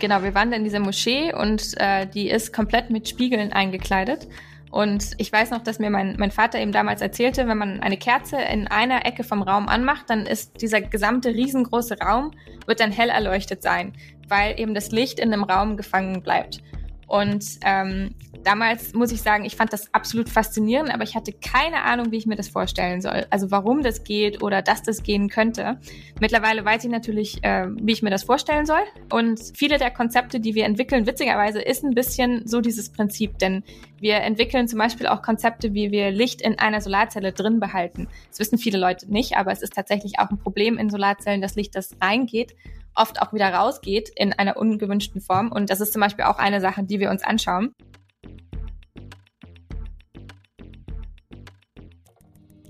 Genau, wir waren in dieser Moschee und äh, die ist komplett mit Spiegeln eingekleidet. Und ich weiß noch, dass mir mein, mein Vater eben damals erzählte, wenn man eine Kerze in einer Ecke vom Raum anmacht, dann ist dieser gesamte riesengroße Raum, wird dann hell erleuchtet sein, weil eben das Licht in dem Raum gefangen bleibt. Und ähm, damals muss ich sagen, ich fand das absolut faszinierend, aber ich hatte keine Ahnung, wie ich mir das vorstellen soll. Also warum das geht oder dass das gehen könnte. Mittlerweile weiß ich natürlich, äh, wie ich mir das vorstellen soll. Und viele der Konzepte, die wir entwickeln, witzigerweise ist ein bisschen so dieses Prinzip. Denn wir entwickeln zum Beispiel auch Konzepte, wie wir Licht in einer Solarzelle drin behalten. Das wissen viele Leute nicht, aber es ist tatsächlich auch ein Problem in Solarzellen, dass Licht, das reingeht, oft auch wieder rausgeht in einer ungewünschten Form. Und das ist zum Beispiel auch eine Sache, die wir uns anschauen.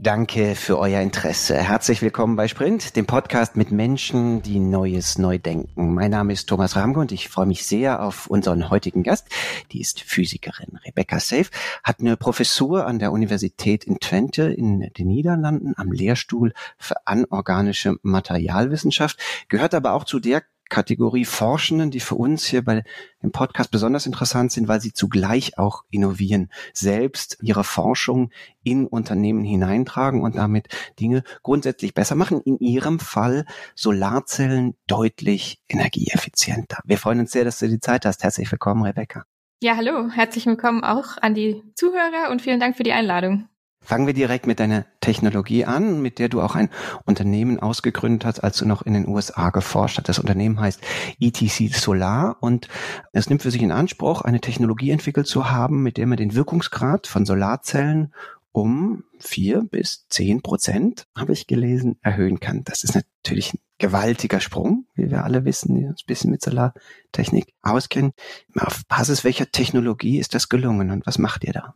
Danke für euer Interesse. Herzlich willkommen bei Sprint, dem Podcast mit Menschen, die Neues neu denken. Mein Name ist Thomas Ramke und ich freue mich sehr auf unseren heutigen Gast. Die ist Physikerin. Rebecca Safe hat eine Professur an der Universität in Twente in den Niederlanden am Lehrstuhl für anorganische Materialwissenschaft, gehört aber auch zu der Kategorie Forschenden, die für uns hier bei dem Podcast besonders interessant sind, weil sie zugleich auch innovieren, selbst ihre Forschung in Unternehmen hineintragen und damit Dinge grundsätzlich besser machen. In ihrem Fall Solarzellen deutlich energieeffizienter. Wir freuen uns sehr, dass du die Zeit hast. Herzlich willkommen, Rebecca. Ja, hallo. Herzlich willkommen auch an die Zuhörer und vielen Dank für die Einladung. Fangen wir direkt mit deiner Technologie an, mit der du auch ein Unternehmen ausgegründet hast, als du noch in den USA geforscht hast. Das Unternehmen heißt ETC Solar und es nimmt für sich in Anspruch, eine Technologie entwickelt zu haben, mit der man den Wirkungsgrad von Solarzellen um vier bis zehn Prozent, habe ich gelesen, erhöhen kann. Das ist natürlich ein gewaltiger Sprung, wie wir alle wissen, die uns ein bisschen mit Solartechnik auskennen. Auf Basis welcher Technologie ist das gelungen und was macht ihr da?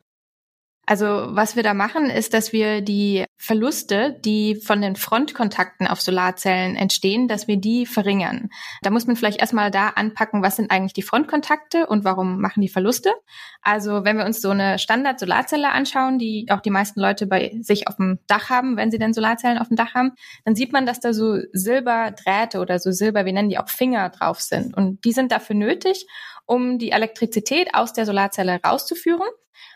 Also was wir da machen, ist, dass wir die Verluste, die von den Frontkontakten auf Solarzellen entstehen, dass wir die verringern. Da muss man vielleicht erstmal da anpacken, was sind eigentlich die Frontkontakte und warum machen die Verluste. Also wenn wir uns so eine Standard-Solarzelle anschauen, die auch die meisten Leute bei sich auf dem Dach haben, wenn sie denn Solarzellen auf dem Dach haben, dann sieht man, dass da so Silberdrähte oder so Silber, wir nennen die auch Finger drauf sind. Und die sind dafür nötig, um die Elektrizität aus der Solarzelle rauszuführen.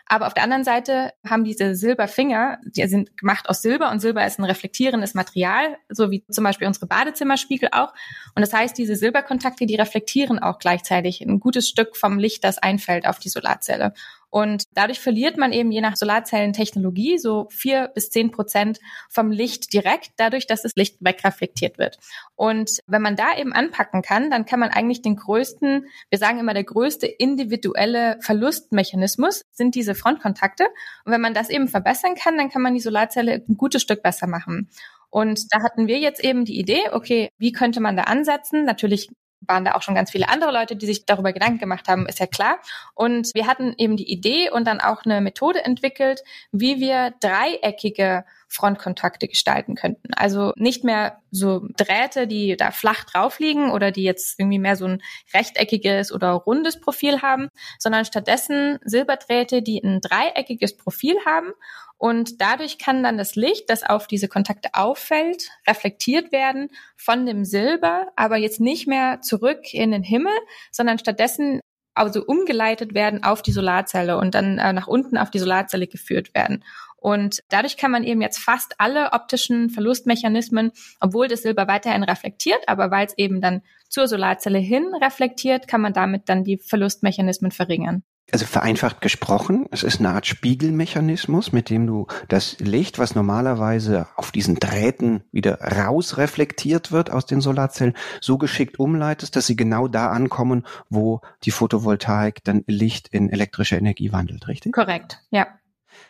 Aber auf der anderen Seite haben diese Silberfinger, die sind gemacht aus Silber und Silber ist ein reflektierendes Material, so wie zum Beispiel unsere Badezimmerspiegel auch. Und das heißt, diese Silberkontakte, die reflektieren auch gleichzeitig ein gutes Stück vom Licht, das einfällt auf die Solarzelle. Und dadurch verliert man eben je nach Solarzellentechnologie so vier bis zehn Prozent vom Licht direkt, dadurch, dass das Licht wegreflektiert wird. Und wenn man da eben anpacken kann, dann kann man eigentlich den größten, wir sagen immer, der größte individuelle Verlustmechanismus sind diese Frontkontakte. Und wenn man das eben verbessern kann, dann kann man die Solarzelle ein gutes Stück besser machen. Und da hatten wir jetzt eben die Idee, okay, wie könnte man da ansetzen? Natürlich waren da auch schon ganz viele andere Leute, die sich darüber Gedanken gemacht haben, ist ja klar. Und wir hatten eben die Idee und dann auch eine Methode entwickelt, wie wir dreieckige Frontkontakte gestalten könnten. Also nicht mehr so Drähte, die da flach drauf liegen oder die jetzt irgendwie mehr so ein rechteckiges oder rundes Profil haben, sondern stattdessen Silberdrähte, die ein dreieckiges Profil haben und dadurch kann dann das Licht, das auf diese Kontakte auffällt, reflektiert werden von dem Silber, aber jetzt nicht mehr zurück in den Himmel, sondern stattdessen also umgeleitet werden auf die Solarzelle und dann äh, nach unten auf die Solarzelle geführt werden. Und dadurch kann man eben jetzt fast alle optischen Verlustmechanismen, obwohl das Silber weiterhin reflektiert, aber weil es eben dann zur Solarzelle hin reflektiert, kann man damit dann die Verlustmechanismen verringern also vereinfacht gesprochen, es ist eine Art Spiegelmechanismus, mit dem du das Licht, was normalerweise auf diesen Drähten wieder rausreflektiert wird aus den Solarzellen, so geschickt umleitest, dass sie genau da ankommen, wo die Photovoltaik dann Licht in elektrische Energie wandelt, richtig? Korrekt, ja.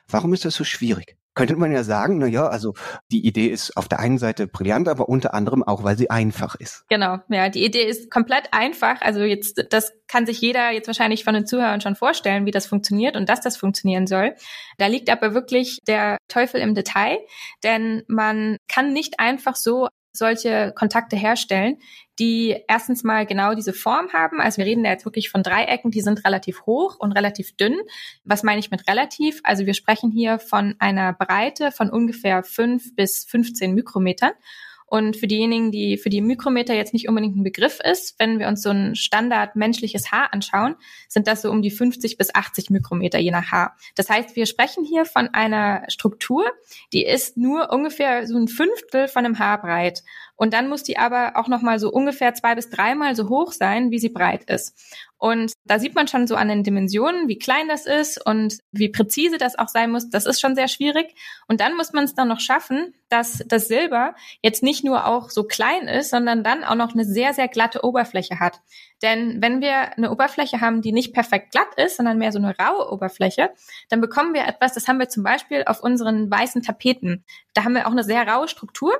Warum ist das so schwierig? könnte man ja sagen, na ja, also die Idee ist auf der einen Seite brillant, aber unter anderem auch, weil sie einfach ist. Genau, ja, die Idee ist komplett einfach. Also jetzt, das kann sich jeder jetzt wahrscheinlich von den Zuhörern schon vorstellen, wie das funktioniert und dass das funktionieren soll. Da liegt aber wirklich der Teufel im Detail, denn man kann nicht einfach so solche Kontakte herstellen, die erstens mal genau diese Form haben. Also wir reden da jetzt wirklich von Dreiecken, die sind relativ hoch und relativ dünn. Was meine ich mit relativ? Also wir sprechen hier von einer Breite von ungefähr fünf bis 15 Mikrometern. Und für diejenigen, die für die Mikrometer jetzt nicht unbedingt ein Begriff ist, wenn wir uns so ein Standard menschliches Haar anschauen, sind das so um die 50 bis 80 Mikrometer je nach Haar. Das heißt, wir sprechen hier von einer Struktur, die ist nur ungefähr so ein Fünftel von einem Haar breit. Und dann muss die aber auch noch mal so ungefähr zwei bis dreimal so hoch sein, wie sie breit ist. Und da sieht man schon so an den Dimensionen, wie klein das ist und wie präzise das auch sein muss. Das ist schon sehr schwierig. Und dann muss man es dann noch schaffen, dass das Silber jetzt nicht nur auch so klein ist, sondern dann auch noch eine sehr, sehr glatte Oberfläche hat. Denn wenn wir eine Oberfläche haben, die nicht perfekt glatt ist, sondern mehr so eine raue Oberfläche, dann bekommen wir etwas, das haben wir zum Beispiel auf unseren weißen Tapeten. Da haben wir auch eine sehr raue Struktur.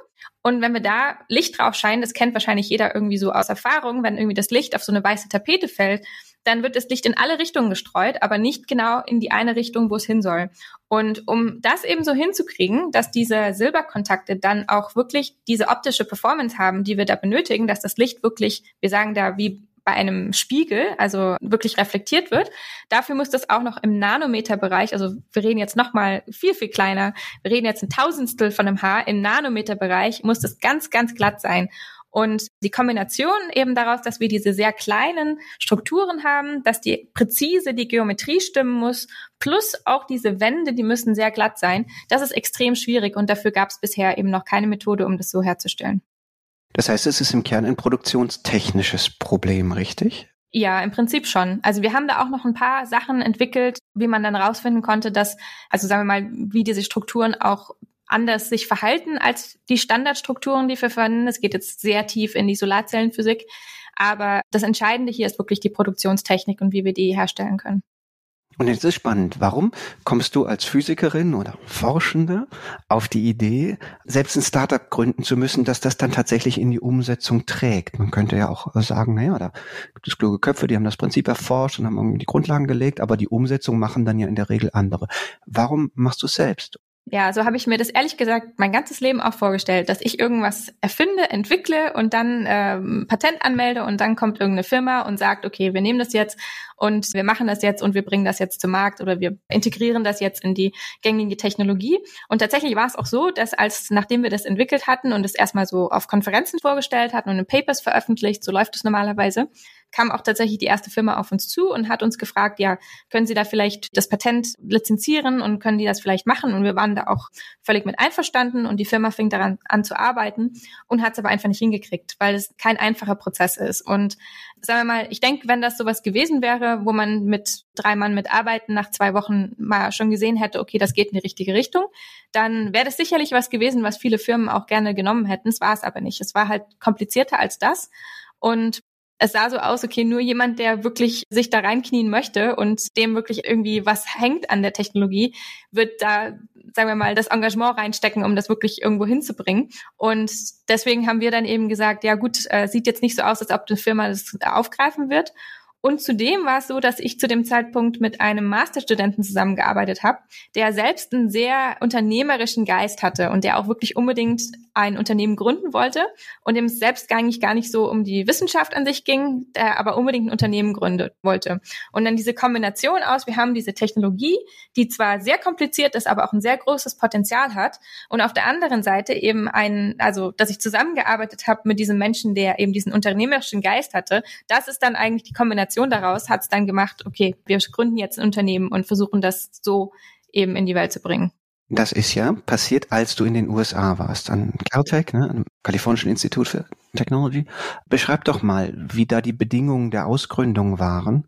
Und wenn wir da Licht drauf scheinen, das kennt wahrscheinlich jeder irgendwie so aus Erfahrung, wenn irgendwie das Licht auf so eine weiße Tapete fällt, dann wird das Licht in alle Richtungen gestreut, aber nicht genau in die eine Richtung, wo es hin soll. Und um das eben so hinzukriegen, dass diese Silberkontakte dann auch wirklich diese optische Performance haben, die wir da benötigen, dass das Licht wirklich, wir sagen da wie bei einem Spiegel, also wirklich reflektiert wird. Dafür muss das auch noch im Nanometerbereich, also wir reden jetzt noch mal viel, viel kleiner, wir reden jetzt ein Tausendstel von einem Haar, im Nanometerbereich muss das ganz, ganz glatt sein. Und die Kombination eben daraus, dass wir diese sehr kleinen Strukturen haben, dass die präzise die Geometrie stimmen muss, plus auch diese Wände, die müssen sehr glatt sein, das ist extrem schwierig und dafür gab es bisher eben noch keine Methode, um das so herzustellen. Das heißt, es ist im Kern ein produktionstechnisches Problem, richtig? Ja, im Prinzip schon. Also wir haben da auch noch ein paar Sachen entwickelt, wie man dann rausfinden konnte, dass, also sagen wir mal, wie diese Strukturen auch anders sich verhalten als die Standardstrukturen, die wir verwenden. Es geht jetzt sehr tief in die Solarzellenphysik. Aber das Entscheidende hier ist wirklich die Produktionstechnik und wie wir die herstellen können. Und jetzt ist spannend. Warum kommst du als Physikerin oder Forschende auf die Idee, selbst ein Startup gründen zu müssen, dass das dann tatsächlich in die Umsetzung trägt? Man könnte ja auch sagen, naja, da gibt es kluge Köpfe, die haben das Prinzip erforscht und haben irgendwie die Grundlagen gelegt, aber die Umsetzung machen dann ja in der Regel andere. Warum machst du es selbst? Ja, so habe ich mir das ehrlich gesagt mein ganzes Leben auch vorgestellt, dass ich irgendwas erfinde, entwickle und dann ähm, Patent anmelde und dann kommt irgendeine Firma und sagt, okay, wir nehmen das jetzt und wir machen das jetzt und wir bringen das jetzt zum Markt oder wir integrieren das jetzt in die gängige Technologie. Und tatsächlich war es auch so, dass als nachdem wir das entwickelt hatten und es erstmal so auf Konferenzen vorgestellt hatten und in Papers veröffentlicht, so läuft es normalerweise, kam auch tatsächlich die erste Firma auf uns zu und hat uns gefragt, ja, können Sie da vielleicht das Patent lizenzieren und können die das vielleicht machen? Und wir waren da auch völlig mit einverstanden und die Firma fing daran an zu arbeiten und hat es aber einfach nicht hingekriegt, weil es kein einfacher Prozess ist. Und sagen wir mal, ich denke, wenn das sowas gewesen wäre, wo man mit drei Mann mitarbeiten nach zwei Wochen mal schon gesehen hätte, okay, das geht in die richtige Richtung, dann wäre das sicherlich was gewesen, was viele Firmen auch gerne genommen hätten. Es war es aber nicht. Es war halt komplizierter als das. Und es sah so aus, okay, nur jemand, der wirklich sich da reinknien möchte und dem wirklich irgendwie was hängt an der Technologie, wird da, sagen wir mal, das Engagement reinstecken, um das wirklich irgendwo hinzubringen. Und deswegen haben wir dann eben gesagt, ja gut, äh, sieht jetzt nicht so aus, als ob eine Firma das aufgreifen wird. Und zudem war es so, dass ich zu dem Zeitpunkt mit einem Masterstudenten zusammengearbeitet habe, der selbst einen sehr unternehmerischen Geist hatte und der auch wirklich unbedingt ein Unternehmen gründen wollte und dem es selbst eigentlich gar nicht so um die Wissenschaft an sich ging, der aber unbedingt ein Unternehmen gründen wollte. Und dann diese Kombination aus, wir haben diese Technologie, die zwar sehr kompliziert ist, aber auch ein sehr großes Potenzial hat und auf der anderen Seite eben ein, also dass ich zusammengearbeitet habe mit diesem Menschen, der eben diesen unternehmerischen Geist hatte, das ist dann eigentlich die Kombination daraus, hat es dann gemacht, okay, wir gründen jetzt ein Unternehmen und versuchen das so eben in die Welt zu bringen. Das ist ja passiert, als du in den USA warst, an Caltech, ne, am Kalifornischen Institut für Technology. Beschreib doch mal, wie da die Bedingungen der Ausgründung waren.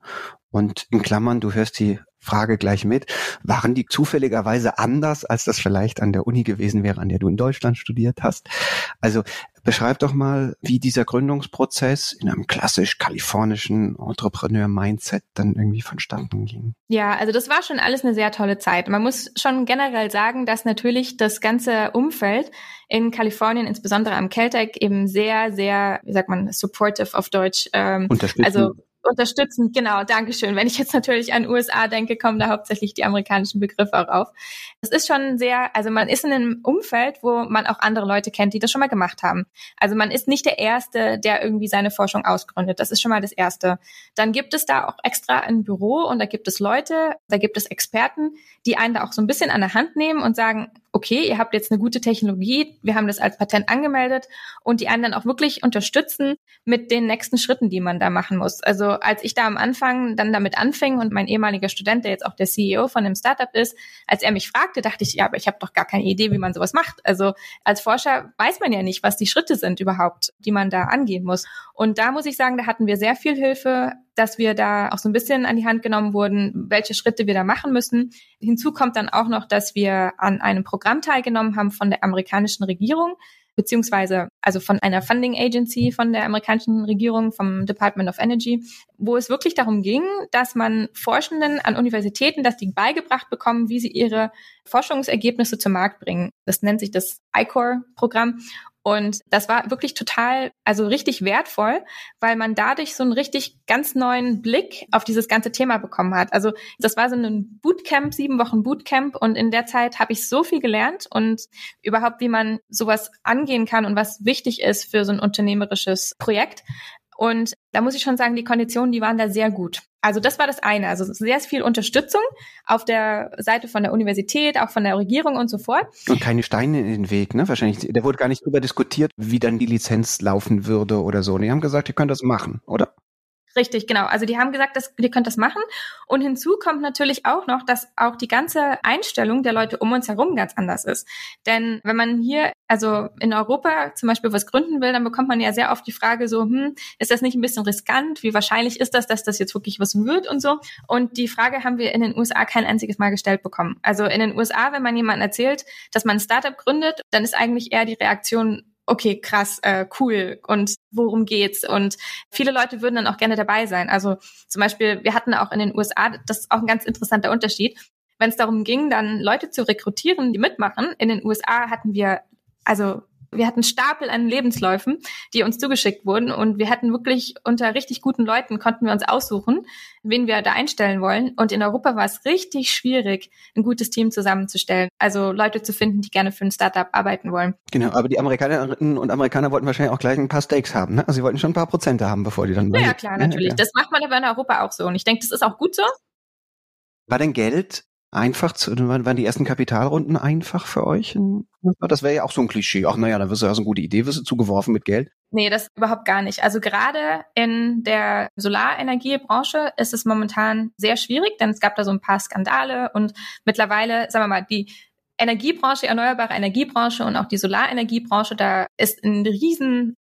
Und in Klammern, du hörst die Frage gleich mit. Waren die zufälligerweise anders, als das vielleicht an der Uni gewesen wäre, an der du in Deutschland studiert hast? Also beschreib doch mal, wie dieser Gründungsprozess in einem klassisch kalifornischen Entrepreneur-Mindset dann irgendwie vonstatten ging. Ja, also das war schon alles eine sehr tolle Zeit. Man muss schon generell sagen, dass natürlich das ganze Umfeld in Kalifornien, insbesondere am Caltech, eben sehr, sehr, wie sagt man, supportive auf Deutsch. Ähm, also unterstützend, genau, Dankeschön. Wenn ich jetzt natürlich an USA denke, kommen da hauptsächlich die amerikanischen Begriffe auch auf. Es ist schon sehr, also man ist in einem Umfeld, wo man auch andere Leute kennt, die das schon mal gemacht haben. Also man ist nicht der Erste, der irgendwie seine Forschung ausgründet. Das ist schon mal das Erste. Dann gibt es da auch extra ein Büro und da gibt es Leute, da gibt es Experten, die einen da auch so ein bisschen an der Hand nehmen und sagen, okay, ihr habt jetzt eine gute Technologie, wir haben das als Patent angemeldet und die dann auch wirklich unterstützen mit den nächsten Schritten, die man da machen muss. Also als ich da am Anfang dann damit anfing und mein ehemaliger Student, der jetzt auch der CEO von dem Startup ist, als er mich fragte, dachte ich, ja, aber ich habe doch gar keine Idee, wie man sowas macht. Also als Forscher weiß man ja nicht, was die Schritte sind überhaupt, die man da angehen muss. Und da muss ich sagen, da hatten wir sehr viel Hilfe dass wir da auch so ein bisschen an die Hand genommen wurden, welche Schritte wir da machen müssen. Hinzu kommt dann auch noch, dass wir an einem Programm teilgenommen haben von der amerikanischen Regierung, beziehungsweise also von einer Funding Agency von der amerikanischen Regierung, vom Department of Energy, wo es wirklich darum ging, dass man Forschenden an Universitäten, dass die beigebracht bekommen, wie sie ihre Forschungsergebnisse zum Markt bringen. Das nennt sich das ICOR-Programm. Und das war wirklich total, also richtig wertvoll, weil man dadurch so einen richtig ganz neuen Blick auf dieses ganze Thema bekommen hat. Also das war so ein Bootcamp, sieben Wochen Bootcamp und in der Zeit habe ich so viel gelernt und überhaupt, wie man sowas angehen kann und was wichtig ist für so ein unternehmerisches Projekt. Und da muss ich schon sagen, die Konditionen, die waren da sehr gut. Also das war das eine. Also sehr viel Unterstützung auf der Seite von der Universität, auch von der Regierung und so fort. Und keine Steine in den Weg, ne? Wahrscheinlich, da wurde gar nicht drüber diskutiert, wie dann die Lizenz laufen würde oder so. Und die haben gesagt, ihr könnt das machen, oder? Richtig, genau. Also die haben gesagt, dass, ihr könnt das machen. Und hinzu kommt natürlich auch noch, dass auch die ganze Einstellung der Leute um uns herum ganz anders ist. Denn wenn man hier, also in Europa zum Beispiel was gründen will, dann bekommt man ja sehr oft die Frage so, hm, ist das nicht ein bisschen riskant? Wie wahrscheinlich ist das, dass das jetzt wirklich was wird und so? Und die Frage haben wir in den USA kein einziges Mal gestellt bekommen. Also in den USA, wenn man jemandem erzählt, dass man ein Startup gründet, dann ist eigentlich eher die Reaktion, okay, krass, äh, cool und worum geht's? Und viele Leute würden dann auch gerne dabei sein. Also zum Beispiel, wir hatten auch in den USA, das ist auch ein ganz interessanter Unterschied, wenn es darum ging, dann Leute zu rekrutieren, die mitmachen. In den USA hatten wir also wir hatten Stapel an Lebensläufen, die uns zugeschickt wurden und wir hatten wirklich unter richtig guten Leuten konnten wir uns aussuchen, wen wir da einstellen wollen. Und in Europa war es richtig schwierig, ein gutes Team zusammenzustellen. Also Leute zu finden, die gerne für ein Startup arbeiten wollen. Genau, aber die Amerikanerinnen und Amerikaner wollten wahrscheinlich auch gleich ein paar Stakes haben. Ne? Also sie wollten schon ein paar Prozente haben, bevor die dann. Ja, ja klar, natürlich. Ja, Das macht man aber in Europa auch so. Und ich denke, das ist auch gut so. War denn Geld einfach zu, waren die ersten Kapitalrunden einfach für euch? Das wäre ja auch so ein Klischee. Ach naja, da wirst du ja so eine gute Idee, wirst du zugeworfen mit Geld. Nee, das überhaupt gar nicht. Also gerade in der Solarenergiebranche ist es momentan sehr schwierig, denn es gab da so ein paar Skandale und mittlerweile, sagen wir mal, die Energiebranche, erneuerbare Energiebranche und auch die Solarenergiebranche, da ist ein riesen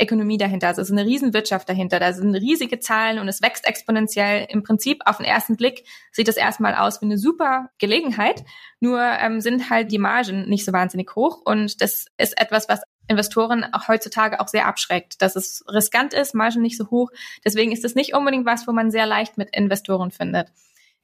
Ökonomie dahinter. Also es ist eine Riesenwirtschaft dahinter. Da sind riesige Zahlen und es wächst exponentiell. Im Prinzip auf den ersten Blick sieht das erstmal aus wie eine super Gelegenheit. Nur ähm, sind halt die Margen nicht so wahnsinnig hoch. Und das ist etwas, was Investoren auch heutzutage auch sehr abschreckt, dass es riskant ist, Margen nicht so hoch. Deswegen ist es nicht unbedingt was, wo man sehr leicht mit Investoren findet.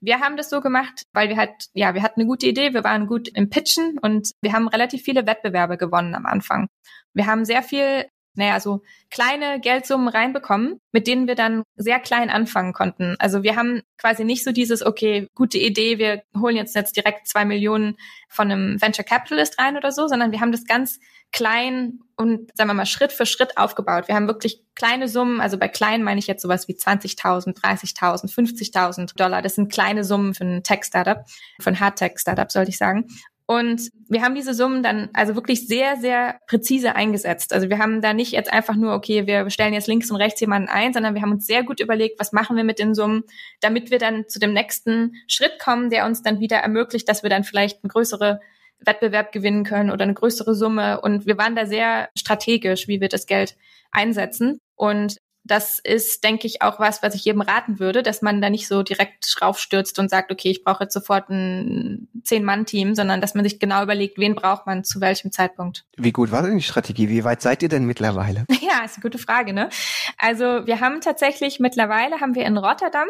Wir haben das so gemacht, weil wir halt, ja, wir hatten eine gute Idee, wir waren gut im Pitchen und wir haben relativ viele Wettbewerbe gewonnen am Anfang. Wir haben sehr viel naja, so kleine Geldsummen reinbekommen, mit denen wir dann sehr klein anfangen konnten. Also wir haben quasi nicht so dieses, okay, gute Idee, wir holen jetzt jetzt direkt zwei Millionen von einem Venture Capitalist rein oder so, sondern wir haben das ganz klein und sagen wir mal Schritt für Schritt aufgebaut. Wir haben wirklich kleine Summen, also bei klein meine ich jetzt sowas wie 20.000, 30.000, 50.000 Dollar. Das sind kleine Summen für ein Tech-Startup, für ein Hard-Tech-Startup sollte ich sagen. Und wir haben diese Summen dann also wirklich sehr, sehr präzise eingesetzt. Also wir haben da nicht jetzt einfach nur, okay, wir stellen jetzt links und rechts jemanden ein, sondern wir haben uns sehr gut überlegt, was machen wir mit den Summen, damit wir dann zu dem nächsten Schritt kommen, der uns dann wieder ermöglicht, dass wir dann vielleicht einen größere Wettbewerb gewinnen können oder eine größere Summe. Und wir waren da sehr strategisch, wie wir das Geld einsetzen. Und das ist, denke ich, auch was, was ich jedem raten würde, dass man da nicht so direkt raufstürzt und sagt, okay, ich brauche jetzt sofort ein Zehn-Mann-Team, sondern dass man sich genau überlegt, wen braucht man zu welchem Zeitpunkt. Wie gut war denn die Strategie? Wie weit seid ihr denn mittlerweile? Ja, ist eine gute Frage, ne? Also wir haben tatsächlich mittlerweile haben wir in Rotterdam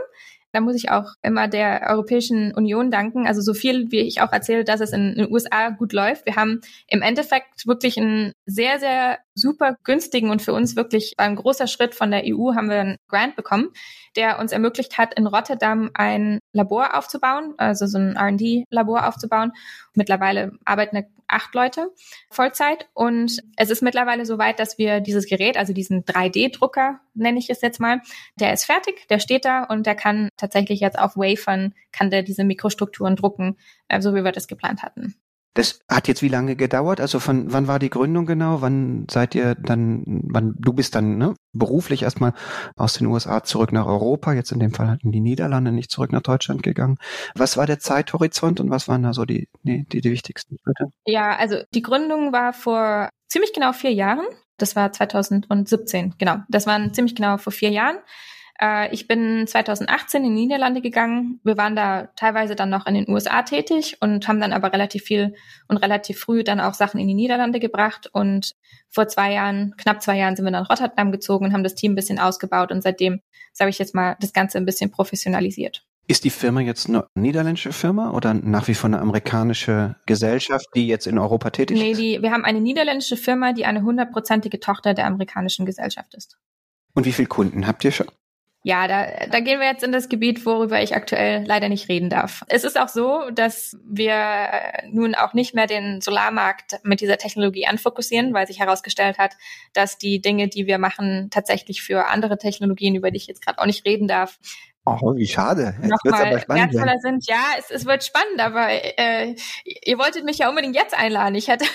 da muss ich auch immer der Europäischen Union danken. Also so viel, wie ich auch erzähle, dass es in den USA gut läuft. Wir haben im Endeffekt wirklich einen sehr, sehr super günstigen und für uns wirklich ein großer Schritt von der EU haben wir einen Grant bekommen, der uns ermöglicht hat, in Rotterdam ein Labor aufzubauen, also so ein R&D-Labor aufzubauen. Mittlerweile arbeiten acht Leute Vollzeit und es ist mittlerweile so weit, dass wir dieses Gerät, also diesen 3D-Drucker, nenne ich es jetzt mal, der ist fertig, der steht da und der kann tatsächlich jetzt auf Wafern, kann der diese Mikrostrukturen drucken, äh, so wie wir das geplant hatten. Das hat jetzt wie lange gedauert? Also von wann war die Gründung genau? Wann seid ihr dann, wann du bist dann ne, beruflich erstmal aus den USA zurück nach Europa, jetzt in dem Fall in die Niederlande, nicht zurück nach Deutschland gegangen. Was war der Zeithorizont und was waren da so die, die, die, die wichtigsten Schritte? Ja, also die Gründung war vor ziemlich genau vier Jahren. Das war 2017, genau. Das waren ziemlich genau vor vier Jahren. Äh, ich bin 2018 in die Niederlande gegangen. Wir waren da teilweise dann noch in den USA tätig und haben dann aber relativ viel und relativ früh dann auch Sachen in die Niederlande gebracht. Und vor zwei Jahren, knapp zwei Jahren, sind wir dann nach Rotterdam gezogen und haben das Team ein bisschen ausgebaut und seitdem, sage ich jetzt mal, das Ganze ein bisschen professionalisiert. Ist die Firma jetzt eine niederländische Firma oder nach wie vor eine amerikanische Gesellschaft, die jetzt in Europa tätig nee, ist? Nee, wir haben eine niederländische Firma, die eine hundertprozentige Tochter der amerikanischen Gesellschaft ist. Und wie viele Kunden habt ihr schon? Ja, da, da gehen wir jetzt in das Gebiet, worüber ich aktuell leider nicht reden darf. Es ist auch so, dass wir nun auch nicht mehr den Solarmarkt mit dieser Technologie anfokussieren, weil sich herausgestellt hat, dass die Dinge, die wir machen, tatsächlich für andere Technologien, über die ich jetzt gerade auch nicht reden darf, Oh, wie schade. Nochmal wertvoller sind. Ja, es, es wird spannend, aber äh, ihr wolltet mich ja unbedingt jetzt einladen. Ich hätte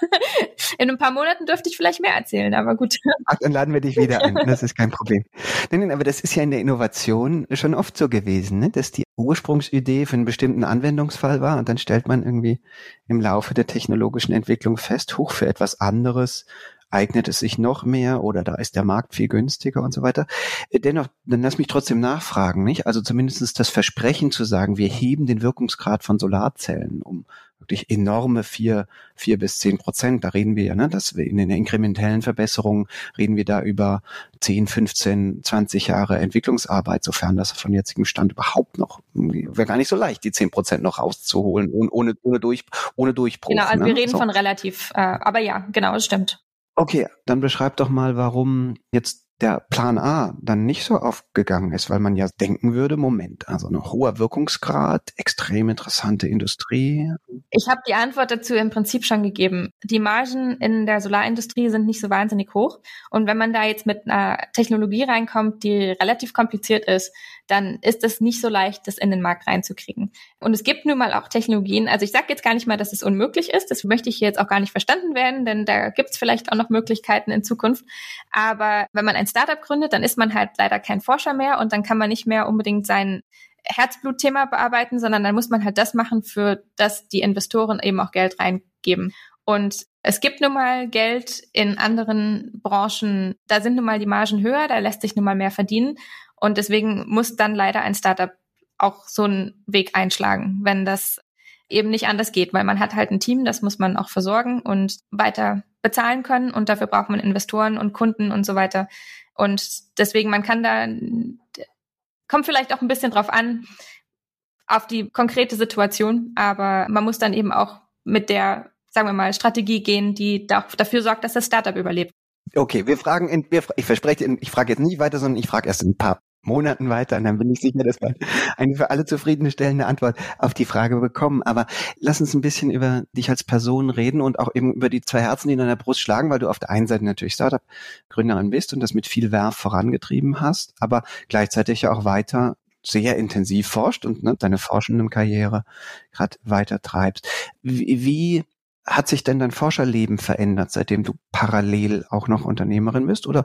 In ein paar Monaten dürfte ich vielleicht mehr erzählen, aber gut. Ach, dann laden wir dich wieder ein. Das ist kein Problem. Nein, nein, aber das ist ja in der Innovation schon oft so gewesen, ne? dass die Ursprungsidee für einen bestimmten Anwendungsfall war und dann stellt man irgendwie im Laufe der technologischen Entwicklung fest, hoch für etwas anderes eignet es sich noch mehr oder da ist der Markt viel günstiger und so weiter. Dennoch, dann lass mich trotzdem nachfragen, nicht? Also zumindest das Versprechen zu sagen, wir heben den Wirkungsgrad von Solarzellen um wirklich enorme vier, vier bis zehn Prozent. Da reden wir ja, ne, dass wir in den inkrementellen Verbesserungen reden wir da über 10, 15, 20 Jahre Entwicklungsarbeit, sofern das von jetzigem Stand überhaupt noch, wäre gar nicht so leicht, die zehn Prozent noch rauszuholen, ohne, ohne, durch, ohne Durchbruch. Genau, also ne? wir reden so. von relativ, äh, aber ja, genau, es stimmt. Okay, dann beschreib doch mal, warum jetzt der Plan A dann nicht so aufgegangen ist, weil man ja denken würde, Moment, also ein hoher Wirkungsgrad, extrem interessante Industrie. Ich habe die Antwort dazu im Prinzip schon gegeben. Die Margen in der Solarindustrie sind nicht so wahnsinnig hoch. Und wenn man da jetzt mit einer Technologie reinkommt, die relativ kompliziert ist, dann ist es nicht so leicht, das in den Markt reinzukriegen. Und es gibt nun mal auch Technologien, also ich sage jetzt gar nicht mal, dass es unmöglich ist, das möchte ich hier jetzt auch gar nicht verstanden werden, denn da gibt es vielleicht auch noch Möglichkeiten in Zukunft. Aber wenn man ein Startup gründet, dann ist man halt leider kein Forscher mehr und dann kann man nicht mehr unbedingt sein Herzblutthema bearbeiten, sondern dann muss man halt das machen, für das die Investoren eben auch Geld reingeben. Und es gibt nun mal Geld in anderen Branchen, da sind nun mal die Margen höher, da lässt sich nun mal mehr verdienen. Und deswegen muss dann leider ein Startup auch so einen Weg einschlagen, wenn das eben nicht anders geht, weil man hat halt ein Team, das muss man auch versorgen und weiter bezahlen können und dafür braucht man Investoren und Kunden und so weiter. Und deswegen, man kann da, kommt vielleicht auch ein bisschen drauf an, auf die konkrete Situation, aber man muss dann eben auch mit der, sagen wir mal, Strategie gehen, die dafür sorgt, dass das Startup überlebt. Okay, wir fragen, in, wir, ich verspreche, ich frage jetzt nicht weiter, sondern ich frage erst ein paar Monaten weiter und dann bin ich sicher, dass wir eine für alle zufriedenstellende Antwort auf die Frage bekommen. Aber lass uns ein bisschen über dich als Person reden und auch eben über die zwei Herzen, die in deiner Brust schlagen, weil du auf der einen Seite natürlich Startup-Gründerin bist und das mit viel Werf vorangetrieben hast, aber gleichzeitig ja auch weiter sehr intensiv forscht und ne, deine forschenden Karriere gerade weiter treibst. Wie, wie hat sich denn dein Forscherleben verändert, seitdem du parallel auch noch Unternehmerin bist? Oder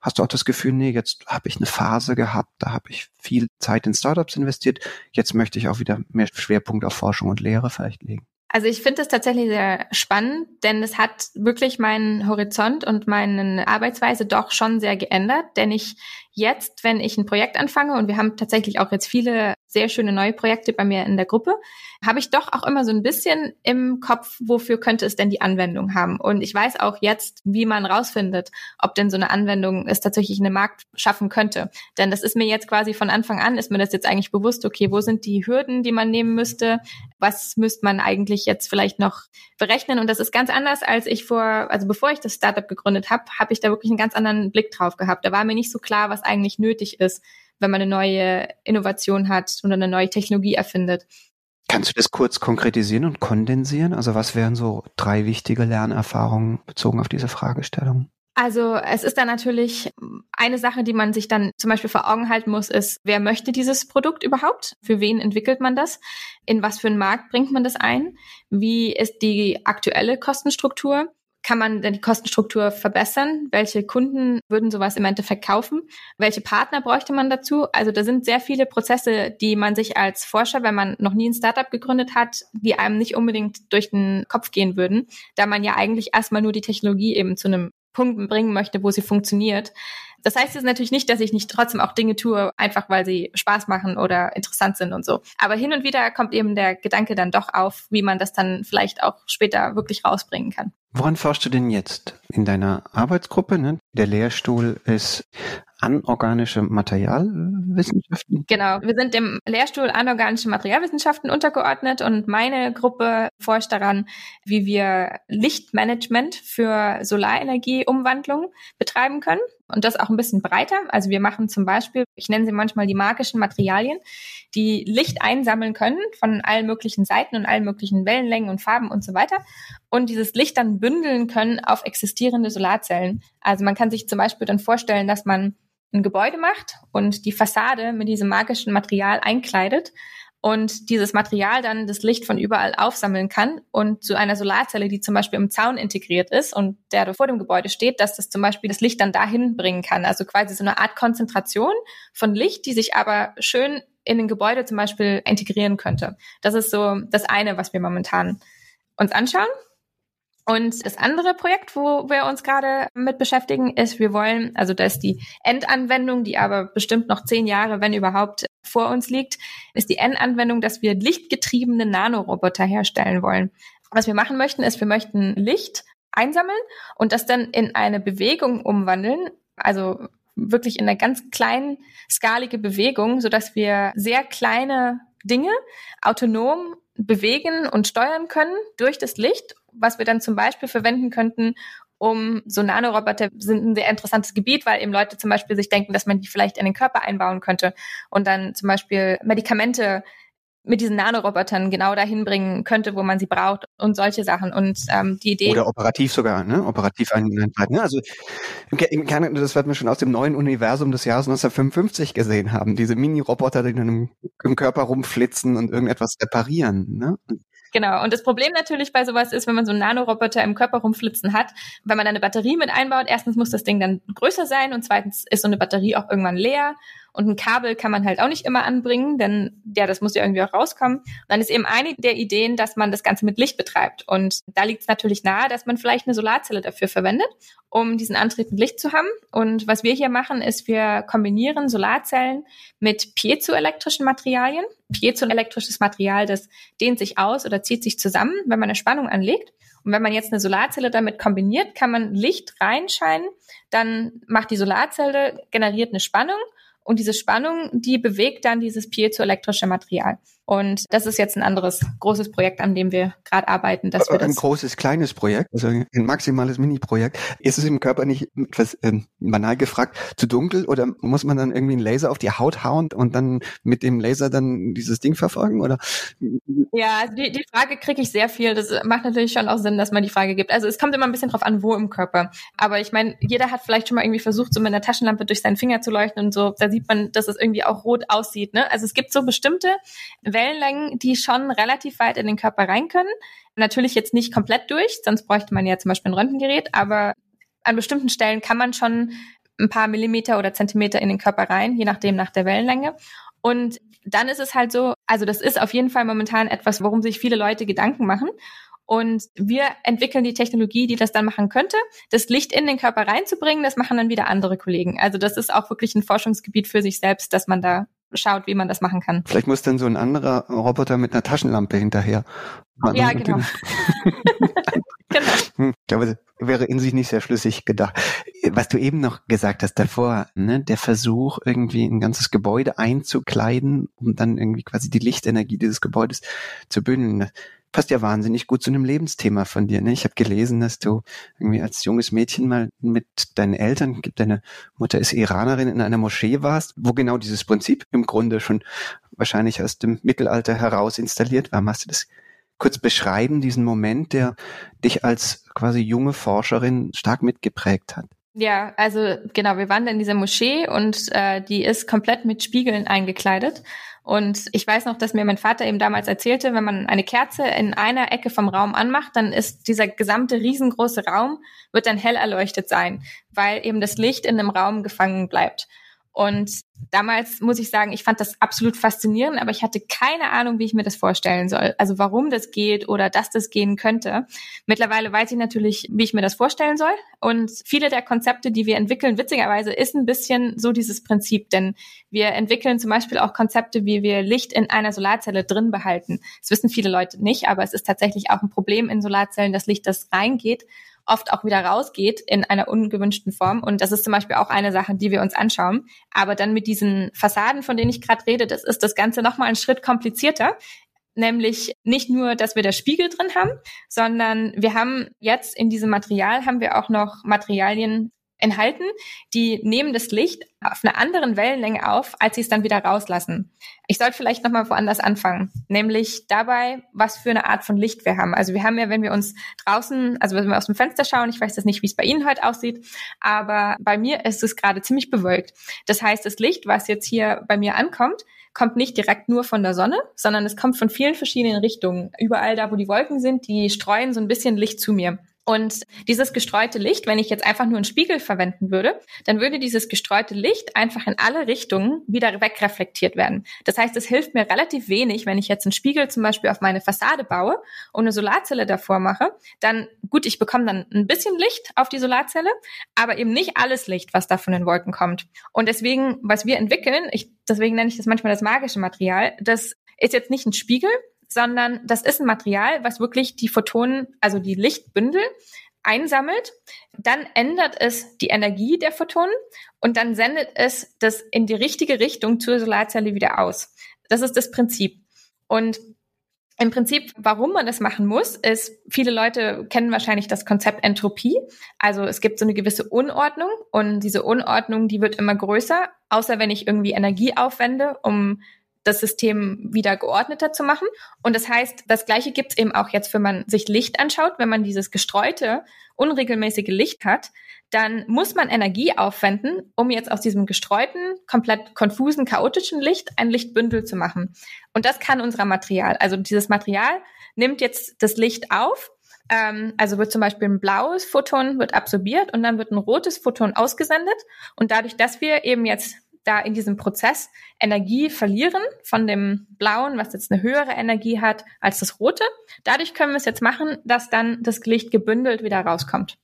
hast du auch das Gefühl, nee, jetzt habe ich eine Phase gehabt, da habe ich viel Zeit in Startups investiert, jetzt möchte ich auch wieder mehr Schwerpunkt auf Forschung und Lehre vielleicht legen? Also ich finde es tatsächlich sehr spannend, denn es hat wirklich meinen Horizont und meine Arbeitsweise doch schon sehr geändert, denn ich jetzt, wenn ich ein Projekt anfange, und wir haben tatsächlich auch jetzt viele sehr schöne neue Projekte bei mir in der Gruppe, habe ich doch auch immer so ein bisschen im Kopf, wofür könnte es denn die Anwendung haben. Und ich weiß auch jetzt, wie man rausfindet, ob denn so eine Anwendung es tatsächlich in den Markt schaffen könnte. Denn das ist mir jetzt quasi von Anfang an, ist mir das jetzt eigentlich bewusst, okay, wo sind die Hürden, die man nehmen müsste? Was müsste man eigentlich jetzt vielleicht noch berechnen? Und das ist ganz anders, als ich vor, also bevor ich das Startup gegründet habe, habe ich da wirklich einen ganz anderen Blick drauf gehabt. Da war mir nicht so klar, was eigentlich nötig ist, wenn man eine neue Innovation hat oder eine neue Technologie erfindet. Kannst du das kurz konkretisieren und kondensieren? Also was wären so drei wichtige Lernerfahrungen bezogen auf diese Fragestellung? Also es ist dann natürlich eine Sache, die man sich dann zum Beispiel vor Augen halten muss, ist, wer möchte dieses Produkt überhaupt? Für wen entwickelt man das? In was für einen Markt bringt man das ein? Wie ist die aktuelle Kostenstruktur? Kann man denn die Kostenstruktur verbessern? Welche Kunden würden sowas im Endeffekt kaufen? Welche Partner bräuchte man dazu? Also da sind sehr viele Prozesse, die man sich als Forscher, wenn man noch nie ein Startup gegründet hat, die einem nicht unbedingt durch den Kopf gehen würden, da man ja eigentlich erstmal nur die Technologie eben zu einem Punkt bringen möchte, wo sie funktioniert. Das heißt jetzt natürlich nicht, dass ich nicht trotzdem auch Dinge tue, einfach weil sie Spaß machen oder interessant sind und so. Aber hin und wieder kommt eben der Gedanke dann doch auf, wie man das dann vielleicht auch später wirklich rausbringen kann. Woran forschst du denn jetzt in deiner Arbeitsgruppe? Ne? Der Lehrstuhl ist anorganische Materialwissenschaften? Genau, wir sind dem Lehrstuhl anorganische Materialwissenschaften untergeordnet und meine Gruppe forscht daran, wie wir Lichtmanagement für Solarenergieumwandlung betreiben können und das auch ein bisschen breiter. Also wir machen zum Beispiel, ich nenne sie manchmal die magischen Materialien, die Licht einsammeln können von allen möglichen Seiten und allen möglichen Wellenlängen und Farben und so weiter und dieses Licht dann bündeln können auf existierende Solarzellen. Also man kann sich zum Beispiel dann vorstellen, dass man ein Gebäude macht und die Fassade mit diesem magischen Material einkleidet und dieses Material dann das Licht von überall aufsammeln kann und zu einer Solarzelle, die zum Beispiel im Zaun integriert ist und der vor dem Gebäude steht, dass das zum Beispiel das Licht dann dahin bringen kann. Also quasi so eine Art Konzentration von Licht, die sich aber schön in ein Gebäude zum Beispiel integrieren könnte. Das ist so das eine, was wir momentan uns anschauen. Und das andere Projekt, wo wir uns gerade mit beschäftigen, ist, wir wollen, also da ist die Endanwendung, die aber bestimmt noch zehn Jahre, wenn überhaupt, vor uns liegt, ist die Endanwendung, dass wir lichtgetriebene Nanoroboter herstellen wollen. Was wir machen möchten, ist, wir möchten Licht einsammeln und das dann in eine Bewegung umwandeln, also wirklich in eine ganz kleinen skalige Bewegung, so dass wir sehr kleine Dinge autonom bewegen und steuern können durch das Licht was wir dann zum Beispiel verwenden könnten, um so Nanoroboter sind ein sehr interessantes Gebiet, weil eben Leute zum Beispiel sich denken, dass man die vielleicht in den Körper einbauen könnte und dann zum Beispiel Medikamente mit diesen Nanorobotern genau dahin bringen könnte, wo man sie braucht und solche Sachen. Und ähm, die Idee. Oder operativ sogar, ne? Operativ einleiten. Ne? Also im Kern, das wird man schon aus dem neuen Universum des Jahres 1955 gesehen haben. Diese Mini-Roboter, die dann im, im, Körper rumflitzen und irgendetwas reparieren. Ne? Genau. Und das Problem natürlich bei sowas ist, wenn man so einen Nanoroboter im Körper rumflitzen hat, wenn man eine Batterie mit einbaut, erstens muss das Ding dann größer sein und zweitens ist so eine Batterie auch irgendwann leer und ein Kabel kann man halt auch nicht immer anbringen, denn ja, das muss ja irgendwie auch rauskommen. Und dann ist eben eine der Ideen, dass man das Ganze mit Licht betreibt. Und da liegt es natürlich nahe, dass man vielleicht eine Solarzelle dafür verwendet, um diesen Antrieb mit Licht zu haben. Und was wir hier machen, ist, wir kombinieren Solarzellen mit piezoelektrischen Materialien. Piezoelektrisches Material, das dehnt sich aus oder zieht sich zusammen, wenn man eine Spannung anlegt. Und wenn man jetzt eine Solarzelle damit kombiniert, kann man Licht reinscheinen, dann macht die Solarzelle, generiert eine Spannung und diese Spannung, die bewegt dann dieses piezoelektrische Material. Und das ist jetzt ein anderes großes Projekt, an dem wir gerade arbeiten. Dass wir das ein großes, kleines Projekt, also ein maximales Mini-Projekt. Ist es im Körper nicht etwas ähm, banal gefragt zu dunkel oder muss man dann irgendwie einen Laser auf die Haut hauen und dann mit dem Laser dann dieses Ding verfolgen? Oder? Ja, also die, die Frage kriege ich sehr viel. Das macht natürlich schon auch Sinn, dass man die Frage gibt. Also es kommt immer ein bisschen drauf an, wo im Körper. Aber ich meine, jeder hat vielleicht schon mal irgendwie versucht, so mit einer Taschenlampe durch seinen Finger zu leuchten und so. Da sieht man, dass es irgendwie auch rot aussieht. Ne? Also es gibt so bestimmte Wellenlängen, die schon relativ weit in den Körper rein können. Natürlich jetzt nicht komplett durch, sonst bräuchte man ja zum Beispiel ein Röntgengerät, aber an bestimmten Stellen kann man schon ein paar Millimeter oder Zentimeter in den Körper rein, je nachdem nach der Wellenlänge. Und dann ist es halt so, also das ist auf jeden Fall momentan etwas, worum sich viele Leute Gedanken machen. Und wir entwickeln die Technologie, die das dann machen könnte. Das Licht in den Körper reinzubringen, das machen dann wieder andere Kollegen. Also das ist auch wirklich ein Forschungsgebiet für sich selbst, dass man da schaut, wie man das machen kann. Vielleicht muss dann so ein anderer Roboter mit einer Taschenlampe hinterher. Ja, genau. genau. Hm, ich glaube, wäre in sich nicht sehr schlüssig gedacht. Was du eben noch gesagt hast davor, ne, der Versuch, irgendwie ein ganzes Gebäude einzukleiden, um dann irgendwie quasi die Lichtenergie dieses Gebäudes zu bündeln passt ja wahnsinnig gut zu einem Lebensthema von dir. Ne? Ich habe gelesen, dass du irgendwie als junges Mädchen mal mit deinen Eltern, deine Mutter ist Iranerin, in einer Moschee warst, wo genau dieses Prinzip im Grunde schon wahrscheinlich aus dem Mittelalter heraus installiert war. Machst du das kurz beschreiben, diesen Moment, der dich als quasi junge Forscherin stark mitgeprägt hat? Ja, also genau, wir waren in dieser Moschee und äh, die ist komplett mit Spiegeln eingekleidet. Und ich weiß noch, dass mir mein Vater eben damals erzählte, wenn man eine Kerze in einer Ecke vom Raum anmacht, dann ist dieser gesamte riesengroße Raum, wird dann hell erleuchtet sein, weil eben das Licht in dem Raum gefangen bleibt. Und damals muss ich sagen, ich fand das absolut faszinierend, aber ich hatte keine Ahnung, wie ich mir das vorstellen soll. Also warum das geht oder dass das gehen könnte. Mittlerweile weiß ich natürlich, wie ich mir das vorstellen soll. Und viele der Konzepte, die wir entwickeln, witzigerweise ist ein bisschen so dieses Prinzip. Denn wir entwickeln zum Beispiel auch Konzepte, wie wir Licht in einer Solarzelle drin behalten. Das wissen viele Leute nicht, aber es ist tatsächlich auch ein Problem in Solarzellen, dass Licht, das reingeht, oft auch wieder rausgeht in einer ungewünschten Form. Und das ist zum Beispiel auch eine Sache, die wir uns anschauen. Aber dann mit diesen Fassaden, von denen ich gerade rede, das ist das Ganze nochmal einen Schritt komplizierter. Nämlich nicht nur, dass wir da Spiegel drin haben, sondern wir haben jetzt in diesem Material haben wir auch noch Materialien enthalten, die nehmen das Licht auf einer anderen Wellenlänge auf, als sie es dann wieder rauslassen. Ich sollte vielleicht nochmal woanders anfangen, nämlich dabei, was für eine Art von Licht wir haben. Also wir haben ja, wenn wir uns draußen, also wenn wir aus dem Fenster schauen, ich weiß das nicht, wie es bei Ihnen heute aussieht, aber bei mir ist es gerade ziemlich bewölkt. Das heißt, das Licht, was jetzt hier bei mir ankommt, kommt nicht direkt nur von der Sonne, sondern es kommt von vielen verschiedenen Richtungen. Überall da, wo die Wolken sind, die streuen so ein bisschen Licht zu mir. Und dieses gestreute Licht, wenn ich jetzt einfach nur einen Spiegel verwenden würde, dann würde dieses gestreute Licht einfach in alle Richtungen wieder wegreflektiert werden. Das heißt, es hilft mir relativ wenig, wenn ich jetzt einen Spiegel zum Beispiel auf meine Fassade baue und eine Solarzelle davor mache. Dann, gut, ich bekomme dann ein bisschen Licht auf die Solarzelle, aber eben nicht alles Licht, was da von den Wolken kommt. Und deswegen, was wir entwickeln, ich, deswegen nenne ich das manchmal das magische Material, das ist jetzt nicht ein Spiegel, sondern das ist ein Material, was wirklich die Photonen, also die Lichtbündel einsammelt, dann ändert es die Energie der Photonen und dann sendet es das in die richtige Richtung zur Solarzelle wieder aus. Das ist das Prinzip. Und im Prinzip, warum man das machen muss, ist, viele Leute kennen wahrscheinlich das Konzept Entropie. Also es gibt so eine gewisse Unordnung und diese Unordnung, die wird immer größer, außer wenn ich irgendwie Energie aufwende, um das System wieder geordneter zu machen. Und das heißt, das Gleiche gibt es eben auch jetzt, wenn man sich Licht anschaut, wenn man dieses gestreute, unregelmäßige Licht hat, dann muss man Energie aufwenden, um jetzt aus diesem gestreuten, komplett konfusen, chaotischen Licht ein Lichtbündel zu machen. Und das kann unser Material. Also dieses Material nimmt jetzt das Licht auf ähm, also wird zum Beispiel ein blaues Photon wird absorbiert und dann wird ein rotes Photon ausgesendet. Und dadurch, dass wir eben jetzt da in diesem Prozess Energie verlieren von dem blauen, was jetzt eine höhere Energie hat als das rote. Dadurch können wir es jetzt machen, dass dann das Licht gebündelt wieder rauskommt.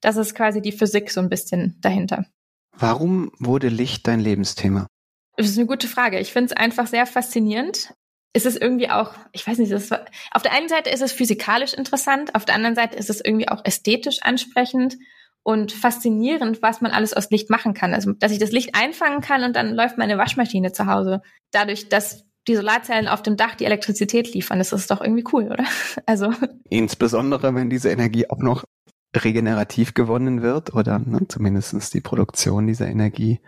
Das ist quasi die Physik so ein bisschen dahinter. Warum wurde Licht dein Lebensthema? Das ist eine gute Frage. Ich finde es einfach sehr faszinierend. Es ist irgendwie auch, ich weiß nicht, ist, auf der einen Seite ist es physikalisch interessant, auf der anderen Seite ist es irgendwie auch ästhetisch ansprechend und faszinierend, was man alles aus Licht machen kann. Also, dass ich das Licht einfangen kann und dann läuft meine Waschmaschine zu Hause. Dadurch, dass die Solarzellen auf dem Dach die Elektrizität liefern, das ist doch irgendwie cool, oder? Also. Insbesondere, wenn diese Energie auch noch regenerativ gewonnen wird oder ne, zumindest die Produktion dieser Energie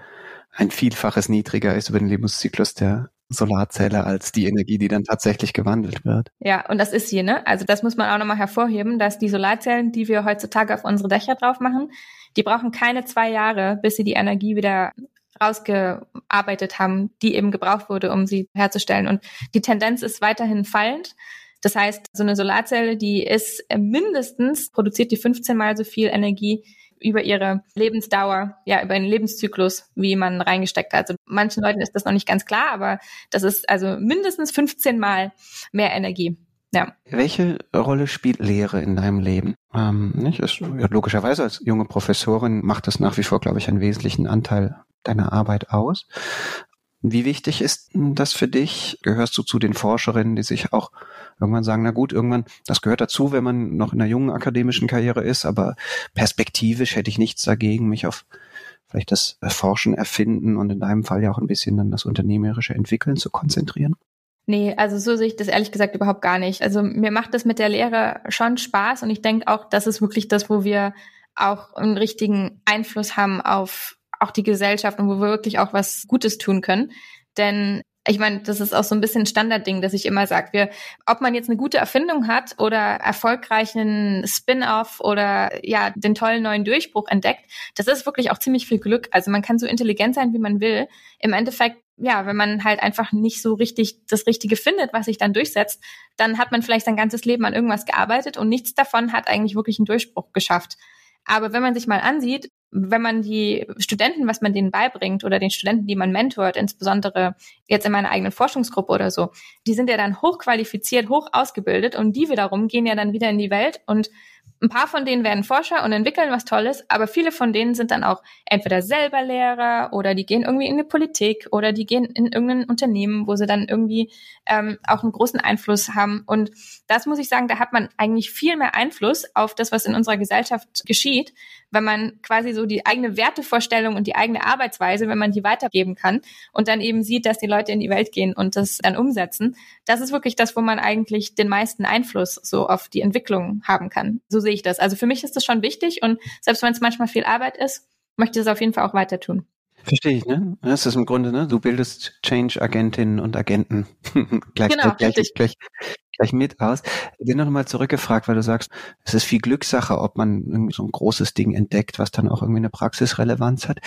ein Vielfaches niedriger ist über den Lebenszyklus der Solarzelle als die Energie, die dann tatsächlich gewandelt wird. Ja, und das ist sie, ne? Also das muss man auch nochmal hervorheben, dass die Solarzellen, die wir heutzutage auf unsere Dächer drauf machen, die brauchen keine zwei Jahre, bis sie die Energie wieder rausgearbeitet haben, die eben gebraucht wurde, um sie herzustellen. Und die Tendenz ist weiterhin fallend. Das heißt, so eine Solarzelle, die ist mindestens, produziert die 15 mal so viel Energie über ihre Lebensdauer, ja, über den Lebenszyklus, wie man reingesteckt hat. Also manchen Leuten ist das noch nicht ganz klar, aber das ist also mindestens 15 Mal mehr Energie. Ja. Welche Rolle spielt Lehre in deinem Leben? Ähm, nicht? Ist, ja, logischerweise als junge Professorin macht das nach wie vor, glaube ich, einen wesentlichen Anteil deiner Arbeit aus. Wie wichtig ist das für dich? Gehörst du zu den Forscherinnen, die sich auch irgendwann sagen, na gut, irgendwann, das gehört dazu, wenn man noch in einer jungen akademischen Karriere ist, aber perspektivisch hätte ich nichts dagegen, mich auf vielleicht das Forschen, Erfinden und in deinem Fall ja auch ein bisschen dann das unternehmerische Entwickeln zu konzentrieren? Nee, also so sehe ich das ehrlich gesagt überhaupt gar nicht. Also mir macht das mit der Lehre schon Spaß und ich denke auch, das ist wirklich das, wo wir auch einen richtigen Einfluss haben auf auch die Gesellschaft und wo wir wirklich auch was Gutes tun können. Denn ich meine, das ist auch so ein bisschen Standardding, dass ich immer sage, wir, ob man jetzt eine gute Erfindung hat oder erfolgreichen Spin-off oder ja, den tollen neuen Durchbruch entdeckt, das ist wirklich auch ziemlich viel Glück. Also man kann so intelligent sein, wie man will. Im Endeffekt, ja, wenn man halt einfach nicht so richtig das Richtige findet, was sich dann durchsetzt, dann hat man vielleicht sein ganzes Leben an irgendwas gearbeitet und nichts davon hat eigentlich wirklich einen Durchbruch geschafft. Aber wenn man sich mal ansieht, wenn man die Studenten, was man denen beibringt oder den Studenten, die man mentort, insbesondere jetzt in meiner eigenen Forschungsgruppe oder so, die sind ja dann hochqualifiziert, hoch ausgebildet und die wiederum gehen ja dann wieder in die Welt und ein paar von denen werden Forscher und entwickeln was Tolles, aber viele von denen sind dann auch entweder selber Lehrer oder die gehen irgendwie in die Politik oder die gehen in irgendein Unternehmen, wo sie dann irgendwie ähm, auch einen großen Einfluss haben. Und das muss ich sagen, da hat man eigentlich viel mehr Einfluss auf das, was in unserer Gesellschaft geschieht, wenn man quasi so die eigene Wertevorstellung und die eigene Arbeitsweise, wenn man die weitergeben kann und dann eben sieht, dass die Leute in die Welt gehen und das dann umsetzen. Das ist wirklich das, wo man eigentlich den meisten Einfluss so auf die Entwicklung haben kann. So sehe ich das. Also für mich ist das schon wichtig und selbst wenn es manchmal viel Arbeit ist, möchte ich es auf jeden Fall auch weiter tun. Verstehe ich, ne? Das ist im Grunde, ne? Du bildest Change-Agentinnen und Agenten gleich, genau, gleich, gleich, gleich, gleich mit aus. Den noch mal zurückgefragt, weil du sagst, es ist viel Glückssache, ob man irgendwie so ein großes Ding entdeckt, was dann auch irgendwie eine Praxisrelevanz hat.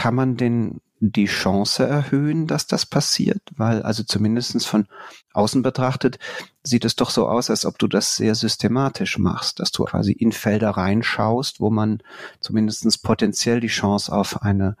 Kann man den die Chance erhöhen, dass das passiert? Weil, also zumindestens von außen betrachtet, sieht es doch so aus, als ob du das sehr systematisch machst, dass du quasi in Felder reinschaust, wo man zumindestens potenziell die Chance auf eine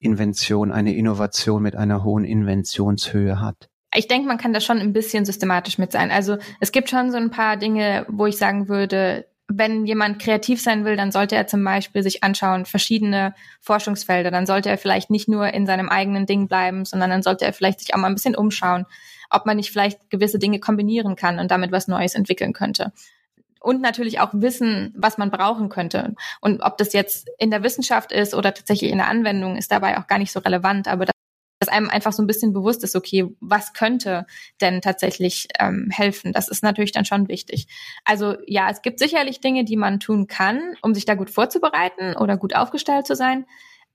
Invention, eine Innovation mit einer hohen Inventionshöhe hat. Ich denke, man kann da schon ein bisschen systematisch mit sein. Also es gibt schon so ein paar Dinge, wo ich sagen würde, wenn jemand kreativ sein will, dann sollte er zum Beispiel sich anschauen, verschiedene Forschungsfelder. Dann sollte er vielleicht nicht nur in seinem eigenen Ding bleiben, sondern dann sollte er vielleicht sich auch mal ein bisschen umschauen, ob man nicht vielleicht gewisse Dinge kombinieren kann und damit was Neues entwickeln könnte. Und natürlich auch wissen, was man brauchen könnte. Und ob das jetzt in der Wissenschaft ist oder tatsächlich in der Anwendung, ist dabei auch gar nicht so relevant. Aber dass einem einfach so ein bisschen bewusst ist, okay, was könnte denn tatsächlich ähm, helfen? Das ist natürlich dann schon wichtig. Also ja, es gibt sicherlich Dinge, die man tun kann, um sich da gut vorzubereiten oder gut aufgestellt zu sein.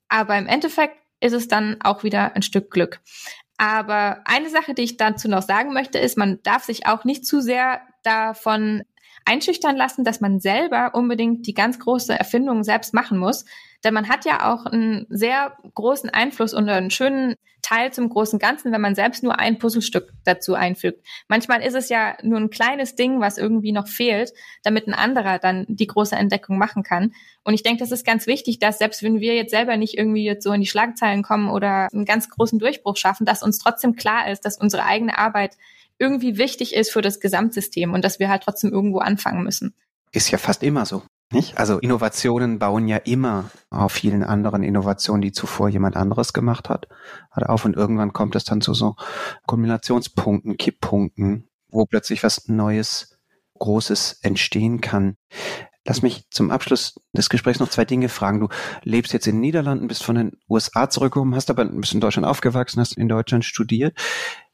Aber im Endeffekt ist es dann auch wieder ein Stück Glück. Aber eine Sache, die ich dazu noch sagen möchte, ist, man darf sich auch nicht zu sehr davon einschüchtern lassen, dass man selber unbedingt die ganz große Erfindung selbst machen muss. Denn man hat ja auch einen sehr großen Einfluss und einen schönen Teil zum großen Ganzen, wenn man selbst nur ein Puzzlestück dazu einfügt. Manchmal ist es ja nur ein kleines Ding, was irgendwie noch fehlt, damit ein anderer dann die große Entdeckung machen kann. Und ich denke, das ist ganz wichtig, dass selbst wenn wir jetzt selber nicht irgendwie jetzt so in die Schlagzeilen kommen oder einen ganz großen Durchbruch schaffen, dass uns trotzdem klar ist, dass unsere eigene Arbeit irgendwie wichtig ist für das Gesamtsystem und dass wir halt trotzdem irgendwo anfangen müssen. Ist ja fast immer so. Nicht? Also Innovationen bauen ja immer auf vielen anderen Innovationen, die zuvor jemand anderes gemacht hat, hat auf und irgendwann kommt es dann zu so Kombinationspunkten, Kipppunkten, wo plötzlich was Neues, Großes entstehen kann. Lass mich zum Abschluss des Gesprächs noch zwei Dinge fragen. Du lebst jetzt in den Niederlanden, bist von den USA zurückgekommen, hast aber ein bisschen in Deutschland aufgewachsen, hast in Deutschland studiert.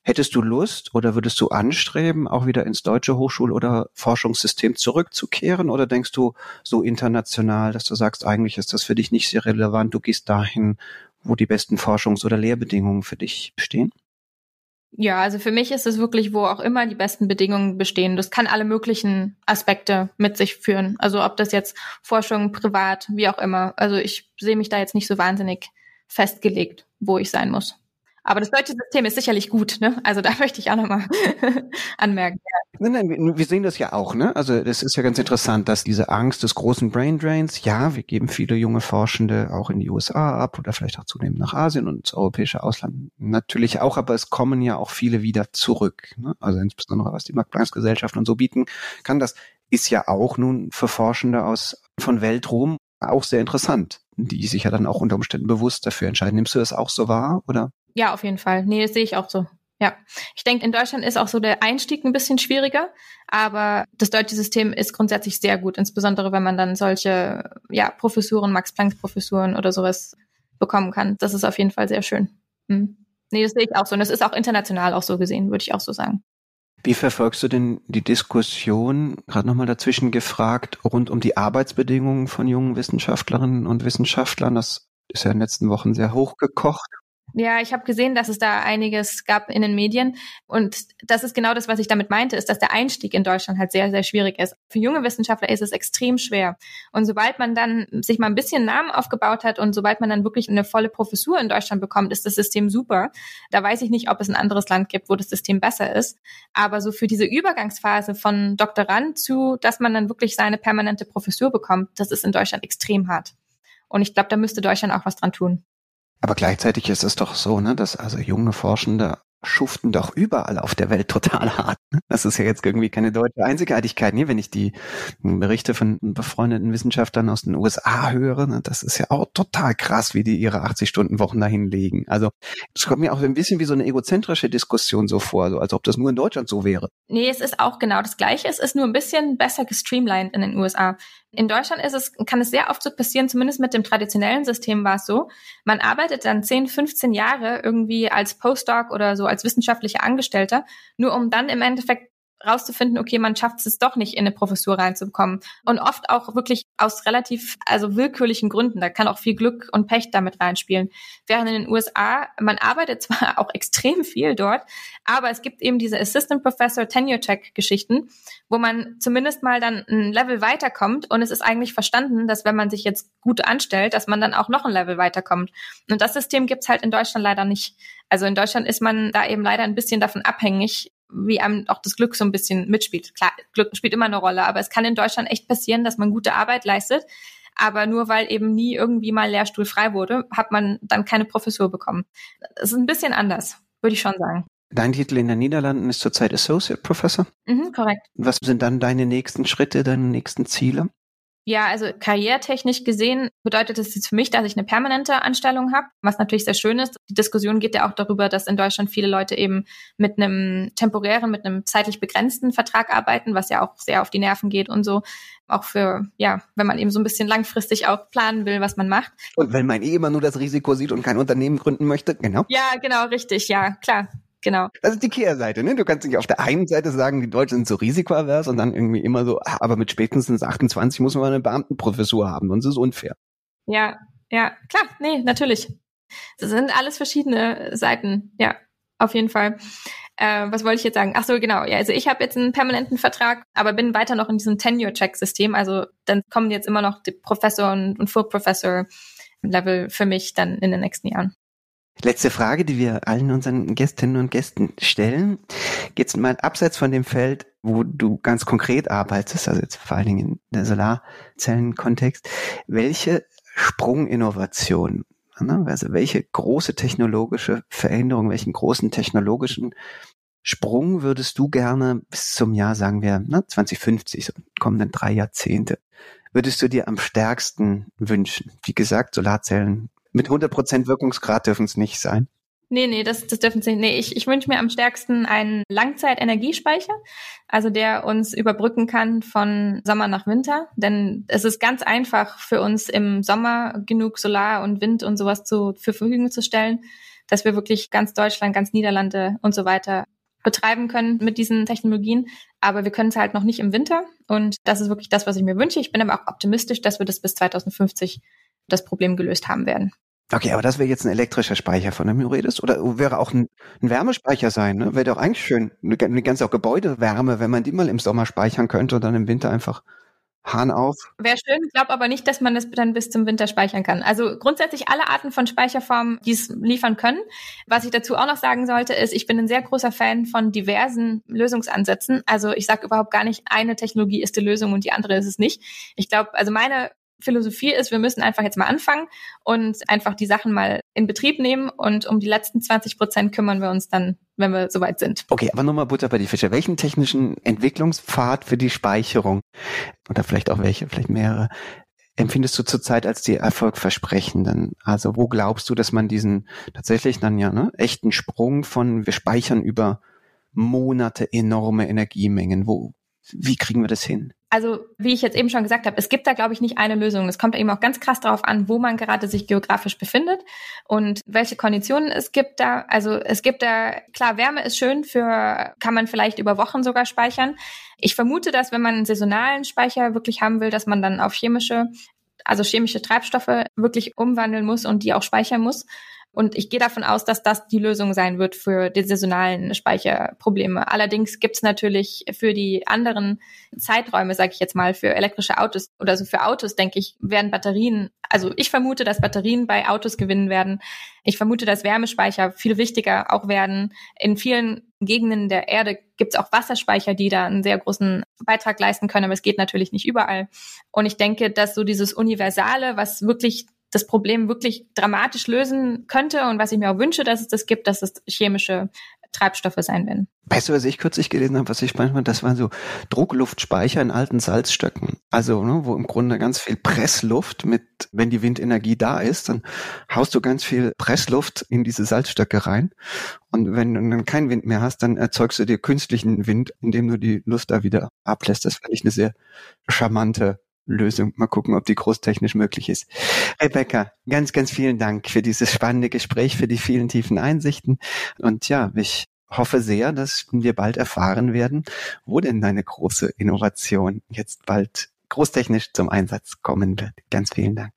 Hättest du Lust oder würdest du anstreben, auch wieder ins deutsche Hochschul- oder Forschungssystem zurückzukehren? Oder denkst du so international, dass du sagst, eigentlich ist das für dich nicht sehr relevant, du gehst dahin, wo die besten Forschungs- oder Lehrbedingungen für dich bestehen? Ja, also für mich ist es wirklich, wo auch immer die besten Bedingungen bestehen. Das kann alle möglichen Aspekte mit sich führen. Also ob das jetzt Forschung, privat, wie auch immer. Also ich sehe mich da jetzt nicht so wahnsinnig festgelegt, wo ich sein muss. Aber das deutsche System ist sicherlich gut, ne? Also da möchte ich auch nochmal anmerken. Ja. Nein, nein, wir sehen das ja auch, ne? Also das ist ja ganz interessant, dass diese Angst des großen Brain Drains, ja, wir geben viele junge Forschende auch in die USA ab oder vielleicht auch zunehmend nach Asien und ins europäische Ausland natürlich auch, aber es kommen ja auch viele wieder zurück. Ne? Also insbesondere was die Max-Planck-Gesellschaft und so bieten kann, das ist ja auch nun für Forschende aus von Weltruhm auch sehr interessant, die sich ja dann auch unter Umständen bewusst dafür entscheiden. Nimmst du das auch so wahr, oder? Ja, auf jeden Fall. Nee, das sehe ich auch so. Ja, ich denke, in Deutschland ist auch so der Einstieg ein bisschen schwieriger, aber das deutsche System ist grundsätzlich sehr gut, insbesondere wenn man dann solche ja, Professuren, Max-Planck-Professuren oder sowas bekommen kann. Das ist auf jeden Fall sehr schön. Hm. Nee, das sehe ich auch so. Und das ist auch international auch so gesehen, würde ich auch so sagen. Wie verfolgst du denn die Diskussion, gerade nochmal dazwischen gefragt, rund um die Arbeitsbedingungen von jungen Wissenschaftlerinnen und Wissenschaftlern? Das ist ja in den letzten Wochen sehr hochgekocht. Ja, ich habe gesehen, dass es da einiges gab in den Medien. Und das ist genau das, was ich damit meinte, ist, dass der Einstieg in Deutschland halt sehr, sehr schwierig ist. Für junge Wissenschaftler ist es extrem schwer. Und sobald man dann sich mal ein bisschen Namen aufgebaut hat und sobald man dann wirklich eine volle Professur in Deutschland bekommt, ist das System super. Da weiß ich nicht, ob es ein anderes Land gibt, wo das System besser ist. Aber so für diese Übergangsphase von Doktorand zu, dass man dann wirklich seine permanente Professur bekommt, das ist in Deutschland extrem hart. Und ich glaube, da müsste Deutschland auch was dran tun. Aber gleichzeitig ist es doch so, ne, dass also junge Forschende schuften doch überall auf der Welt total hart. Ne? Das ist ja jetzt irgendwie keine deutsche Einzigartigkeit. Nee, wenn ich die Berichte von befreundeten Wissenschaftlern aus den USA höre, ne, das ist ja auch total krass, wie die ihre 80-Stunden-Wochen dahin legen. Also es kommt mir auch ein bisschen wie so eine egozentrische Diskussion so vor, so als ob das nur in Deutschland so wäre. Nee, es ist auch genau das Gleiche. Es ist nur ein bisschen besser gestreamlined in den USA. In Deutschland ist es, kann es sehr oft so passieren, zumindest mit dem traditionellen System war es so. Man arbeitet dann 10, 15 Jahre irgendwie als Postdoc oder so als wissenschaftlicher Angestellter, nur um dann im Endeffekt rauszufinden, okay, man schafft es doch nicht in eine Professur reinzukommen. Und oft auch wirklich aus relativ, also willkürlichen Gründen. Da kann auch viel Glück und Pech damit reinspielen. Während in den USA, man arbeitet zwar auch extrem viel dort, aber es gibt eben diese Assistant Professor Tenure Check Geschichten, wo man zumindest mal dann ein Level weiterkommt und es ist eigentlich verstanden, dass wenn man sich jetzt gut anstellt, dass man dann auch noch ein Level weiterkommt. Und das System gibt's halt in Deutschland leider nicht. Also in Deutschland ist man da eben leider ein bisschen davon abhängig, wie einem auch das Glück so ein bisschen mitspielt. Klar, Glück spielt immer eine Rolle, aber es kann in Deutschland echt passieren, dass man gute Arbeit leistet, aber nur weil eben nie irgendwie mal Lehrstuhl frei wurde, hat man dann keine Professur bekommen. Das ist ein bisschen anders, würde ich schon sagen. Dein Titel in den Niederlanden ist zurzeit Associate Professor. Mhm, korrekt. Was sind dann deine nächsten Schritte, deine nächsten Ziele? Ja, also karriertechnisch gesehen bedeutet es jetzt für mich, dass ich eine permanente Anstellung habe, was natürlich sehr schön ist. Die Diskussion geht ja auch darüber, dass in Deutschland viele Leute eben mit einem temporären, mit einem zeitlich begrenzten Vertrag arbeiten, was ja auch sehr auf die Nerven geht und so. Auch für, ja, wenn man eben so ein bisschen langfristig auch planen will, was man macht. Und wenn man eh immer nur das Risiko sieht und kein Unternehmen gründen möchte, genau. Ja, genau, richtig, ja, klar. Genau. Das ist die Kehrseite, ne? Du kannst nicht auf der einen Seite sagen, die Deutschen sind so risikoavers und dann irgendwie immer so, ah, aber mit spätestens 28 muss man eine Beamtenprofessur haben, sonst ist es unfair. Ja, ja, klar, nee, natürlich. Das sind alles verschiedene Seiten, ja, auf jeden Fall. Äh, was wollte ich jetzt sagen? Ach so, genau. Ja, also ich habe jetzt einen permanenten Vertrag, aber bin weiter noch in diesem Tenure-Check-System. Also dann kommen jetzt immer noch die Professor und, und Full-Professor-Level für mich dann in den nächsten Jahren. Letzte Frage, die wir allen unseren Gästinnen und Gästen stellen. Jetzt mal abseits von dem Feld, wo du ganz konkret arbeitest, also jetzt vor allen Dingen in der Solarzellenkontext. Welche Sprunginnovation, ne, also welche große technologische Veränderung, welchen großen technologischen Sprung würdest du gerne bis zum Jahr, sagen wir, ne, 2050, so kommenden drei Jahrzehnte, würdest du dir am stärksten wünschen? Wie gesagt, Solarzellen mit 100% Wirkungsgrad dürfen es nicht sein. Nee, nee, das, das dürfen sie nicht. Nee, ich, ich wünsche mir am stärksten einen Langzeitenergiespeicher, also der uns überbrücken kann von Sommer nach Winter. Denn es ist ganz einfach für uns im Sommer genug Solar und Wind und sowas zu, für Verfügung zu stellen, dass wir wirklich ganz Deutschland, ganz Niederlande und so weiter betreiben können mit diesen Technologien. Aber wir können es halt noch nicht im Winter. Und das ist wirklich das, was ich mir wünsche. Ich bin aber auch optimistisch, dass wir das bis 2050 das Problem gelöst haben werden. Okay, aber das wäre jetzt ein elektrischer Speicher, von dem du redest? Oder wäre auch ein, ein Wärmespeicher sein? Ne? Wäre doch eigentlich schön. Eine, eine ganze auch Gebäudewärme, wenn man die mal im Sommer speichern könnte und dann im Winter einfach Hahn auf. Wäre schön, ich glaube aber nicht, dass man das dann bis zum Winter speichern kann. Also grundsätzlich alle Arten von Speicherformen, die es liefern können. Was ich dazu auch noch sagen sollte, ist, ich bin ein sehr großer Fan von diversen Lösungsansätzen. Also ich sage überhaupt gar nicht, eine Technologie ist die Lösung und die andere ist es nicht. Ich glaube, also meine Philosophie ist, wir müssen einfach jetzt mal anfangen und einfach die Sachen mal in Betrieb nehmen und um die letzten 20 Prozent kümmern wir uns dann, wenn wir soweit sind. Okay, aber nochmal Butter bei die Fische. Welchen technischen Entwicklungspfad für die Speicherung oder vielleicht auch welche, vielleicht mehrere, empfindest du zurzeit als die erfolgversprechenden? Also wo glaubst du, dass man diesen tatsächlich dann ja ne, echten Sprung von wir speichern über Monate enorme Energiemengen, wo, wie kriegen wir das hin? Also wie ich jetzt eben schon gesagt habe, es gibt da, glaube ich, nicht eine Lösung. Es kommt eben auch ganz krass darauf an, wo man gerade sich geografisch befindet und welche Konditionen es gibt da. Also es gibt da, klar, Wärme ist schön für, kann man vielleicht über Wochen sogar speichern. Ich vermute, dass wenn man einen saisonalen Speicher wirklich haben will, dass man dann auf chemische, also chemische Treibstoffe wirklich umwandeln muss und die auch speichern muss. Und ich gehe davon aus, dass das die Lösung sein wird für die saisonalen Speicherprobleme. Allerdings gibt es natürlich für die anderen Zeiträume, sage ich jetzt mal, für elektrische Autos oder so für Autos, denke ich, werden Batterien, also ich vermute, dass Batterien bei Autos gewinnen werden. Ich vermute, dass Wärmespeicher viel wichtiger auch werden. In vielen Gegenden der Erde gibt es auch Wasserspeicher, die da einen sehr großen Beitrag leisten können, aber es geht natürlich nicht überall. Und ich denke, dass so dieses Universale, was wirklich das Problem wirklich dramatisch lösen könnte und was ich mir auch wünsche, dass es das gibt, dass es chemische Treibstoffe sein werden. Weißt du, was ich kürzlich gelesen habe, was ich manchmal, das waren so Druckluftspeicher in alten Salzstöcken. Also, ne, wo im Grunde ganz viel Pressluft mit, wenn die Windenergie da ist, dann haust du ganz viel Pressluft in diese Salzstöcke rein. Und wenn du dann keinen Wind mehr hast, dann erzeugst du dir künstlichen Wind, indem du die Luft da wieder ablässt. Das fand ich eine sehr charmante Lösung. Mal gucken, ob die großtechnisch möglich ist. Rebecca, ganz, ganz vielen Dank für dieses spannende Gespräch, für die vielen tiefen Einsichten. Und ja, ich hoffe sehr, dass wir bald erfahren werden, wo denn deine große Innovation jetzt bald großtechnisch zum Einsatz kommen wird. Ganz vielen Dank.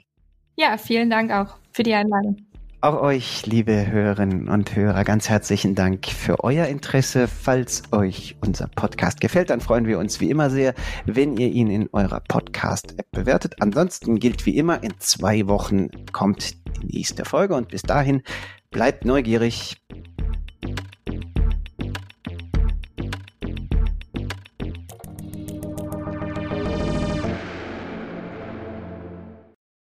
Ja, vielen Dank auch für die Einladung. Auch euch, liebe Hörerinnen und Hörer, ganz herzlichen Dank für euer Interesse. Falls euch unser Podcast gefällt, dann freuen wir uns wie immer sehr, wenn ihr ihn in eurer Podcast-App bewertet. Ansonsten gilt wie immer, in zwei Wochen kommt die nächste Folge und bis dahin bleibt neugierig,